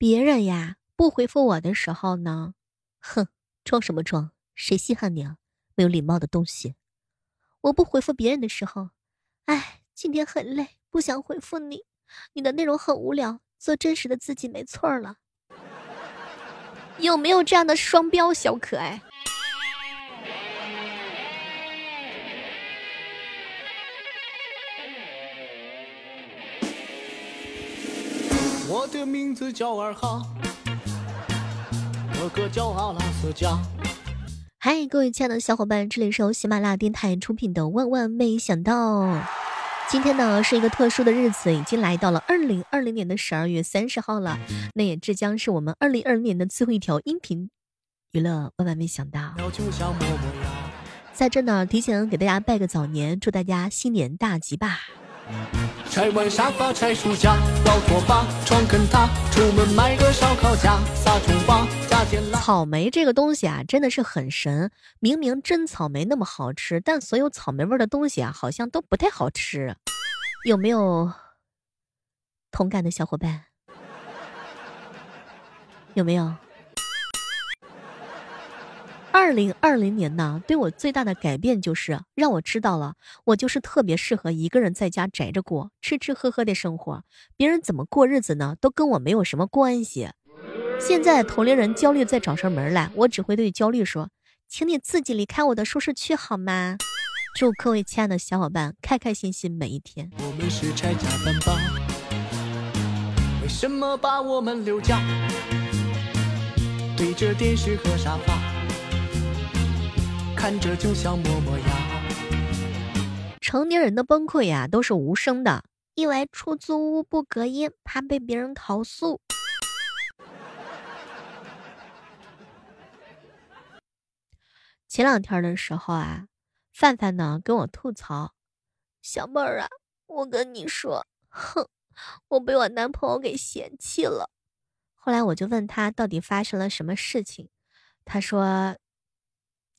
别人呀不回复我的时候呢，哼，装什么装？谁稀罕你啊？没有礼貌的东西！我不回复别人的时候，哎，今天很累，不想回复你，你的内容很无聊，做真实的自己没错了。有没有这样的双标小可爱？我的名字叫二哈，哥哥叫阿拉斯加。嗨，各位亲爱的小伙伴，这里是由喜马拉雅电台出品的《万万没想到》。今天呢是一个特殊的日子，已经来到了二零二零年的十二月三十号了。那也这将是我们二零二零年的最后一条音频娱乐。万万没想到，在这呢提前给大家拜个早年，祝大家新年大吉吧。拆完沙发，拆书架，倒拖把，床跟榻，出门买个烧烤架，撒葱花，加点。草莓这个东西啊，真的是很神。明明真草莓那么好吃，但所有草莓味的东西啊，好像都不太好吃。有没有同感的小伙伴？有没有？二零二零年呢，对我最大的改变就是让我知道了，我就是特别适合一个人在家宅着过，吃吃喝喝的生活。别人怎么过日子呢，都跟我没有什么关系。现在同龄人焦虑再找上门来，我只会对焦虑说：“请你自己离开我的舒适区好吗？”祝各位亲爱的小伙伴开开心心每一天。我们是拆家饭吧？为什么把我们留下？对着电视和沙发。看着就像磨磨牙。成年人的崩溃呀，都是无声的，因为出租屋不隔音，怕被别人投诉。前两天的时候啊，范范呢跟我吐槽：“小妹儿啊，我跟你说，哼，我被我男朋友给嫌弃了。”后来我就问他到底发生了什么事情，他说。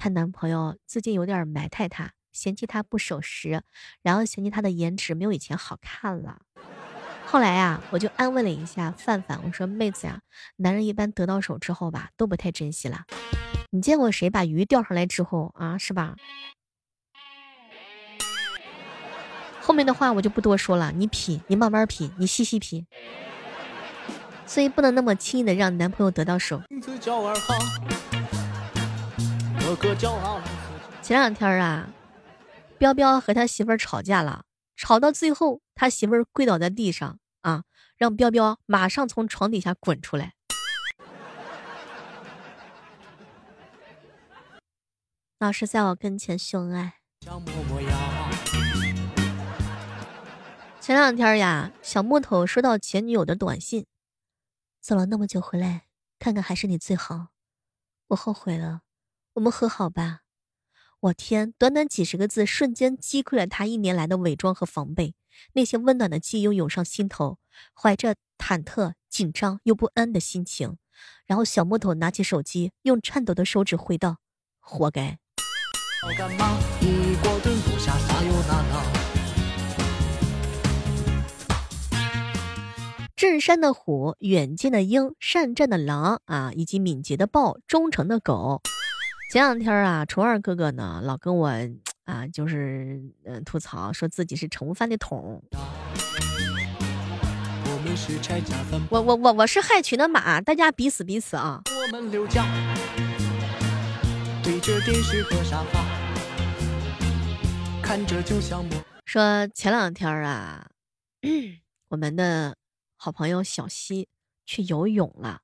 她男朋友最近有点埋汰她，嫌弃她不守时，然后嫌弃她的颜值没有以前好看了。后来呀，我就安慰了一下范范，我说：“妹子呀，男人一般得到手之后吧，都不太珍惜了。你见过谁把鱼钓上来之后啊，是吧？”后面的话我就不多说了，你品，你慢慢品，你细细品。所以不能那么轻易的让男朋友得到手。前两天啊，彪彪和他媳妇儿吵架了，吵到最后，他媳妇儿跪倒在地上啊，让彪彪马上从床底下滚出来。老是在我跟前秀恩爱。前两天呀，小木头收到前女友的短信，走了那么久回来，看看还是你最好，我后悔了。我们和好吧，我天！短短几十个字，瞬间击溃了他一年来的伪装和防备。那些温暖的记忆又涌上心头，怀着忐忑、紧张又不安的心情，然后小木头拿起手机，用颤抖的手指回道：“活该。”镇山的虎，远见的鹰，善战的狼啊，以及敏捷的豹，忠诚的狗。前两天啊，虫二哥哥呢老跟我啊，就是嗯吐槽，说自己是盛饭的桶。我我我我是害群的马，大家彼此彼此啊。说前两天啊，我们的好朋友小西去游泳了。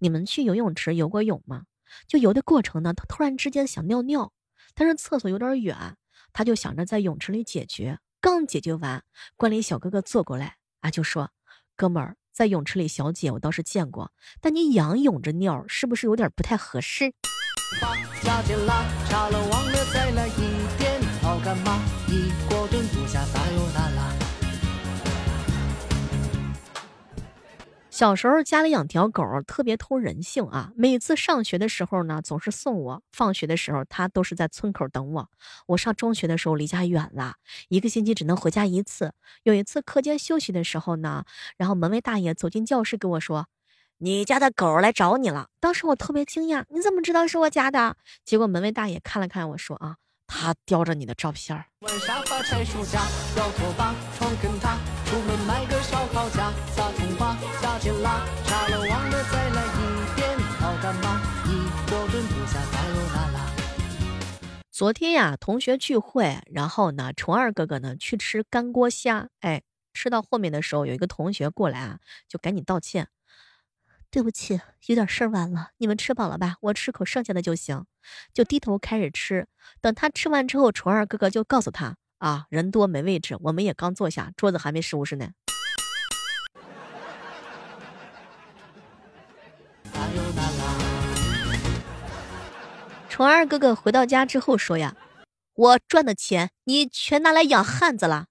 你们去游泳池游过泳吗？就游的过程呢，他突然之间想尿尿，但是厕所有点远，他就想着在泳池里解决。刚解决完，管理小哥哥坐过来啊，就说：“哥们儿，在泳池里小姐我倒是见过，但你仰泳着尿，是不是有点不太合适？”小时候家里养条狗，特别通人性啊。每次上学的时候呢，总是送我；放学的时候，它都是在村口等我。我上中学的时候离家远了，一个星期只能回家一次。有一次课间休息的时候呢，然后门卫大爷走进教室跟我说：“你家的狗来找你了。”当时我特别惊讶：“你怎么知道是我家的？”结果门卫大爷看了看我说：“啊，他叼着你的照片儿。”昨天呀，同学聚会，然后呢，虫二哥哥呢去吃干锅虾，哎，吃到后面的时候，有一个同学过来啊，就赶紧道歉，对不起，有点事儿晚了，你们吃饱了吧？我吃口剩下的就行，就低头开始吃。等他吃完之后，虫二哥哥就告诉他啊，人多没位置，我们也刚坐下，桌子还没收拾呢。虫儿哥哥回到家之后说呀：“我赚的钱你全拿来养汉子了。”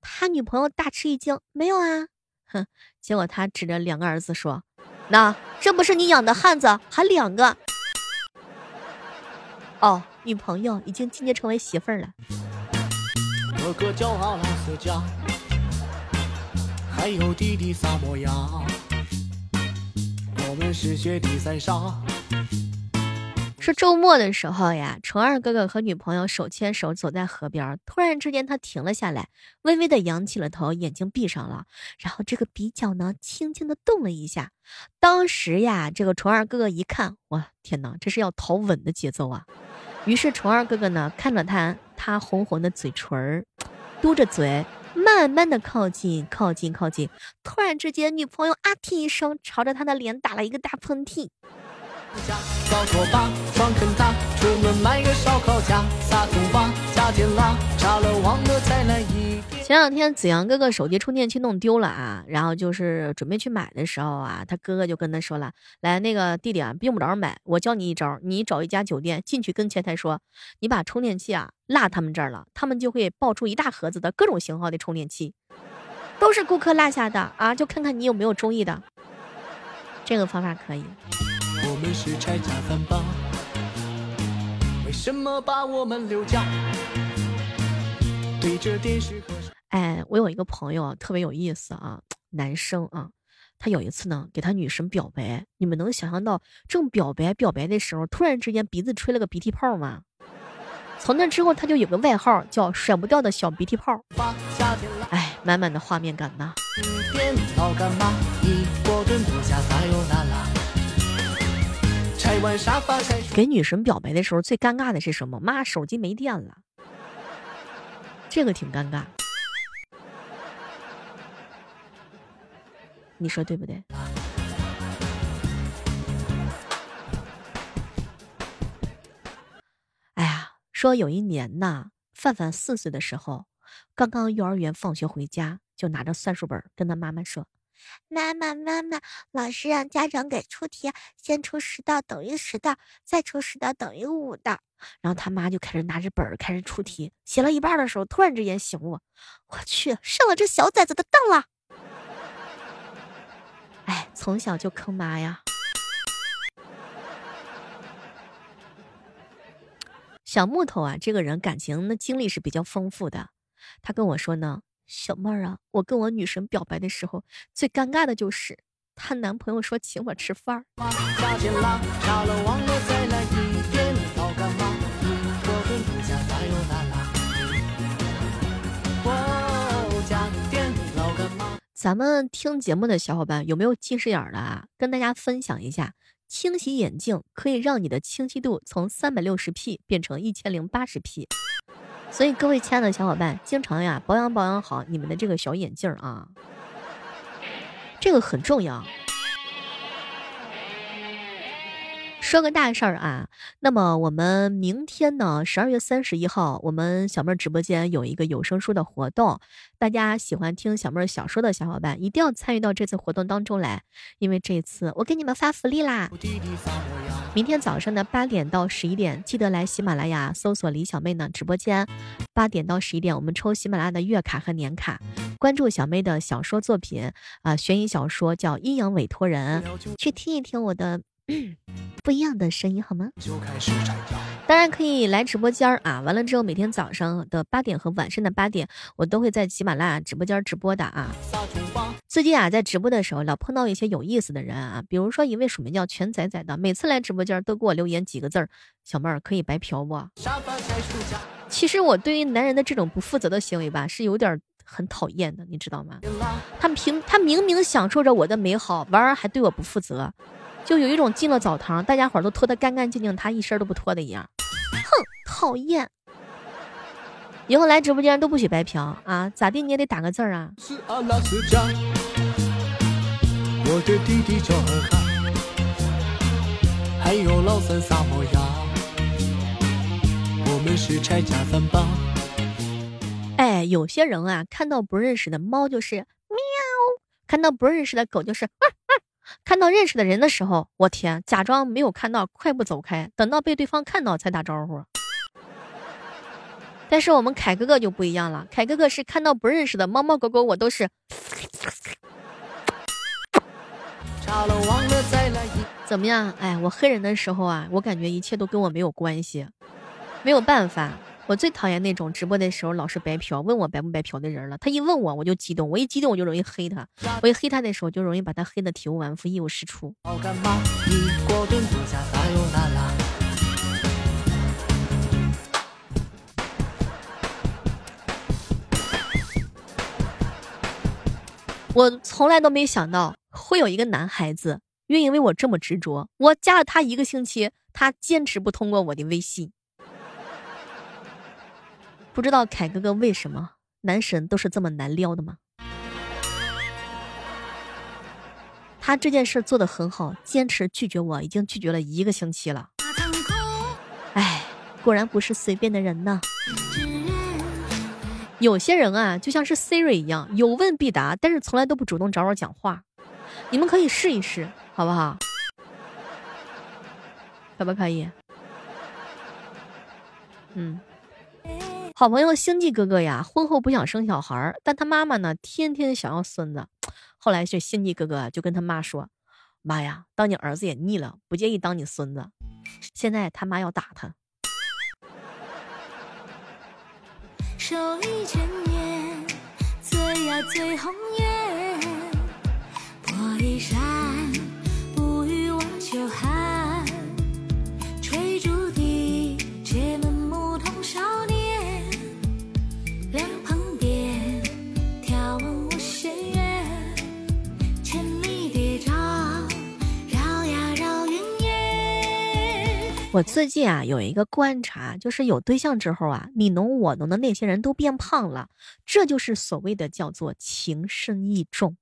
他女朋友大吃一惊：“没有啊！”哼，结果他指着两个儿子说：“那这不是你养的汉子，还两个。”哦，女朋友已经进阶成为媳妇儿了。哥哥叫阿拉斯加，还有弟弟萨摩亚，我们是雪地三沙。是周末的时候呀，虫二哥哥和女朋友手牵手走在河边，突然之间他停了下来，微微的扬起了头，眼睛闭上了，然后这个鼻角呢轻轻的动了一下。当时呀，这个虫二哥哥一看，哇，天哪，这是要逃吻的节奏啊！于是虫二哥哥呢看着他，他红红的嘴唇儿，嘟着嘴，慢慢的靠近，靠近，靠近。突然之间，女朋友啊嚏一声，朝着他的脸打了一个大喷嚏。搞拖把，撞坑他，出门买个烧烤架，撒葱花，加点辣，炸了忘了再来一前两天子阳哥哥手机充电器弄丢了啊，然后就是准备去买的时候啊，他哥哥就跟他说了：“来，那个弟弟啊，用不着买，我教你一招，你找一家酒店进去跟前台说，你把充电器啊落他们这儿了，他们就会爆出一大盒子的各种型号的充电器，都是顾客落下的啊，就看看你有没有中意的。这个方法可以。”我们是拆家饭吧？为什么把我们留家？对着电视和哎，我有一个朋友特别有意思啊，男生啊，他有一次呢给他女神表白，你们能想象到正表白表白的时候，突然之间鼻子吹了个鼻涕泡吗？从那之后他就有个外号叫甩不掉的小鼻涕泡。哎，满满的画面感呐。给女神表白的时候，最尴尬的是什么？妈，手机没电了，这个挺尴尬。你说对不对？哎呀，说有一年呐，范范四岁的时候，刚刚幼儿园放学回家，就拿着算术本跟他妈妈说。妈妈，妈妈，老师让家长给出题，先出十道等于十道，再出十道等于五道。然后他妈就开始拿着本儿开始出题，写了一半的时候，突然之间醒悟，我去上了这小崽子的当了。哎，从小就坑妈呀。小木头啊，这个人感情的经历是比较丰富的，他跟我说呢。小妹儿啊，我跟我女神表白的时候，最尴尬的就是她男朋友说请我吃饭。咱们听节目的小伙伴有没有近视眼的啊？跟大家分享一下，清洗眼镜可以让你的清晰度从三百六十 P 变成一千零八十 P。所以各位亲爱的小伙伴，经常呀保养保养好你们的这个小眼镜啊，这个很重要。说个大事儿啊，那么我们明天呢，十二月三十一号，我们小妹儿直播间有一个有声书的活动，大家喜欢听小妹儿小说的小伙伴一定要参与到这次活动当中来，因为这次我给你们发福利啦！明天早上的八点到十一点，记得来喜马拉雅搜索李小妹呢直播间，八点到十一点我们抽喜马拉雅的月卡和年卡，关注小妹的小说作品啊，悬疑小说叫《阴阳委托人》，去听一听我的。不一样的声音好吗？当然可以来直播间儿啊！完了之后，每天早上的八点和晚上的八点，我都会在喜马拉雅直播间直播的啊。最近啊，在直播的时候，老碰到一些有意思的人啊，比如说一位署名叫全仔仔的，每次来直播间都给我留言几个字儿：“小妹儿可以白嫖不？”其实我对于男人的这种不负责的行为吧，是有点很讨厌的，你知道吗？他平他明明享受着我的美好，玩儿还对我不负责，就有一种进了澡堂，大家伙都脱得干干净净，他一身都不脱的一样。哼，讨厌！以后来直播间都不许白嫖啊！咋地你也得打个字儿啊！我的弟弟还有老三萨摩亚，我们是拆家三帮。哎，有些人啊，看到不认识的猫就是喵，看到不认识的狗就是看到认识的人的时候，我天，假装没有看到，快步走开，等到被对方看到才打招呼。但是我们凯哥哥就不一样了，凯哥哥是看到不认识的猫猫狗狗，我都是。怎么样？哎，我黑人的时候啊，我感觉一切都跟我没有关系，没有办法。我最讨厌那种直播的时候老是白嫖，问我白不白嫖的人了。他一问我，我就激动，我一激动我就容易黑他，我一黑他的时候就容易把他黑的体无完肤、一无是处。我从来都没想到会有一个男孩子愿意为我这么执着。我加了他一个星期，他坚持不通过我的微信。不知道凯哥哥为什么男神都是这么难撩的吗？他这件事做的很好，坚持拒绝我已经拒绝了一个星期了。哎，果然不是随便的人呢。有些人啊，就像是 Siri 一样，有问必答，但是从来都不主动找我讲话。你们可以试一试，好不好？可不可以？嗯。好朋友星际哥哥呀，婚后不想生小孩儿，但他妈妈呢，天天想要孙子。后来这星际哥哥就跟他妈说：“妈呀，当你儿子也腻了，不介意当你孙子。”现在他妈要打他。手一千年，最呀最红颜，破衣衫，不与我秋寒，我最近啊有一个观察，就是有对象之后啊，你侬我侬的那些人都变胖了，这就是所谓的叫做情深意重。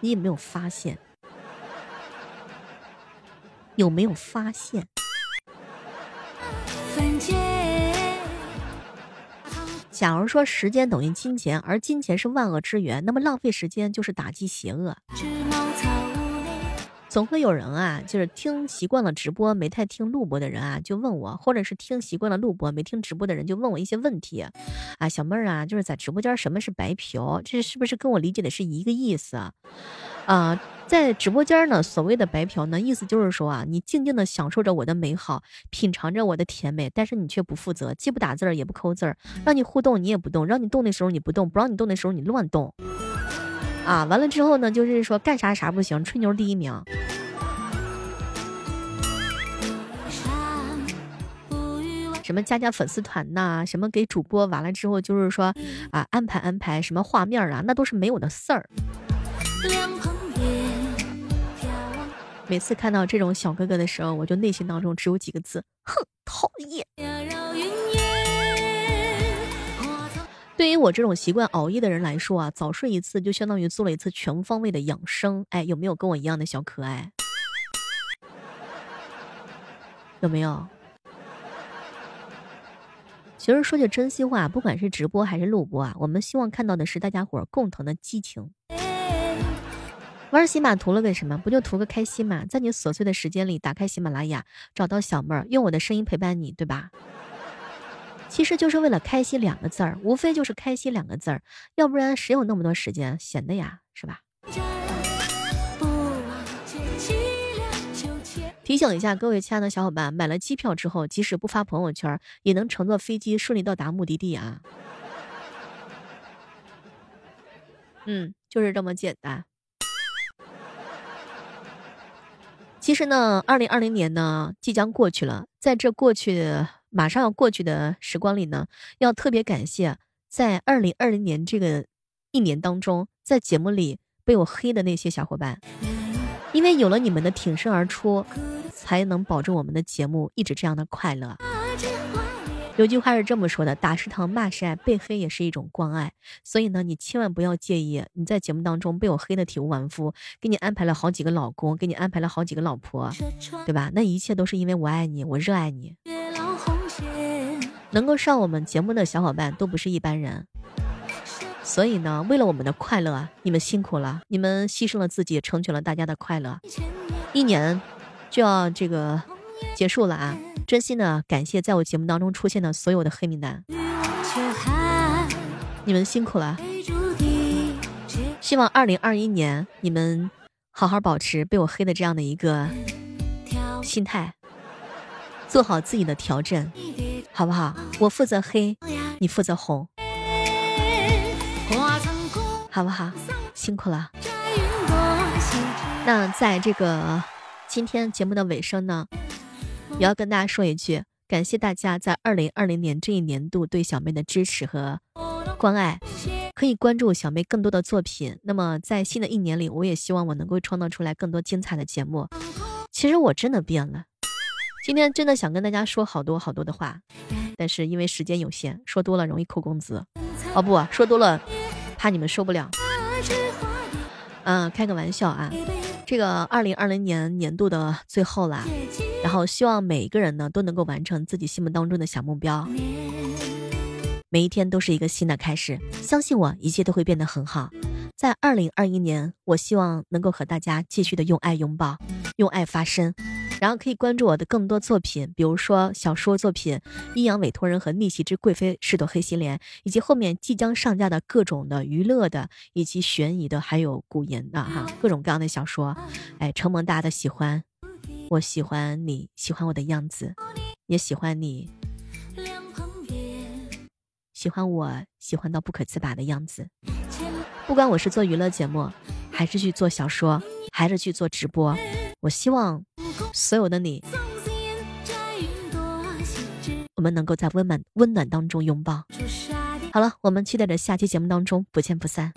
你有没有发现？有没有发现？假如说时间等于金钱，而金钱是万恶之源，那么浪费时间就是打击邪恶。总会有人啊，就是听习惯了直播没太听录播的人啊，就问我，或者是听习惯了录播没听直播的人就问我一些问题，啊，小妹儿啊，就是在直播间什么是白嫖，这是不是跟我理解的是一个意思啊？啊，在直播间呢，所谓的白嫖呢，意思就是说啊，你静静的享受着我的美好，品尝着我的甜美，但是你却不负责，既不打字儿也不扣字儿，让你互动你也不动，让你动的时候你不动，不让你动的时候你乱动。啊，完了之后呢，就是说干啥啥不行，吹牛第一名。什么加加粉丝团呐，什么给主播完了之后就是说啊安排安排什么画面啊，那都是没有的事儿。每次看到这种小哥哥的时候，我就内心当中只有几个字：哼，讨厌。对于我这种习惯熬夜的人来说啊，早睡一次就相当于做了一次全方位的养生。哎，有没有跟我一样的小可爱？有没有？其实说句真心话，不管是直播还是录播啊，我们希望看到的是大家伙儿共同的激情。玩喜马图了为什么？不就图个开心嘛？在你琐碎的时间里，打开喜马拉雅，找到小妹儿，用我的声音陪伴你，对吧？其实就是为了开心两个字儿，无非就是开心两个字儿，要不然谁有那么多时间闲的呀，是吧？提醒一下各位亲爱的小伙伴，买了机票之后，即使不发朋友圈，也能乘坐飞机顺利到达目的地啊。嗯，就是这么简单。其实呢，二零二零年呢即将过去了，在这过去马上要过去的时光里呢，要特别感谢在二零二零年这个一年当中，在节目里被我黑的那些小伙伴，因为有了你们的挺身而出，才能保证我们的节目一直这样的快乐。有句话是这么说的：“打是疼，骂是爱，被黑也是一种关爱。”所以呢，你千万不要介意你在节目当中被我黑的体无完肤，给你安排了好几个老公，给你安排了好几个老婆，对吧？那一切都是因为我爱你，我热爱你。能够上我们节目的小伙伴都不是一般人，所以呢，为了我们的快乐，你们辛苦了，你们牺牲了自己，成全了大家的快乐。一年就要这个结束了啊！真心的感谢在我节目当中出现的所有的黑名单，你们辛苦了。希望二零二一年你们好好保持被我黑的这样的一个心态，做好自己的调整，好不好？我负责黑，你负责红，好不好？辛苦了。那在这个今天节目的尾声呢？也要跟大家说一句，感谢大家在二零二零年这一年度对小妹的支持和关爱，可以关注小妹更多的作品。那么在新的一年里，我也希望我能够创造出来更多精彩的节目。其实我真的变了，今天真的想跟大家说好多好多的话，但是因为时间有限，说多了容易扣工资。哦不，说多了怕你们受不了。嗯，开个玩笑啊。这个二零二零年年度的最后啦，然后希望每一个人呢都能够完成自己心目当中的小目标，每一天都是一个新的开始，相信我，一切都会变得很好。在二零二一年，我希望能够和大家继续的用爱拥抱，用爱发声。然后可以关注我的更多作品，比如说小说作品《阴阳委托人》和《逆袭之贵妃是朵黑心莲》，以及后面即将上架的各种的娱乐的，以及悬疑的，还有古言的哈，各种各样的小说。哎，承蒙大家的喜欢，我喜欢你喜欢我的样子，也喜欢你喜欢我喜欢到不可自拔的样子。不管我是做娱乐节目，还是去做小说，还是去做直播，我希望。所有的你，我们能够在温暖温暖当中拥抱。好了，我们期待着下期节目当中不见不散。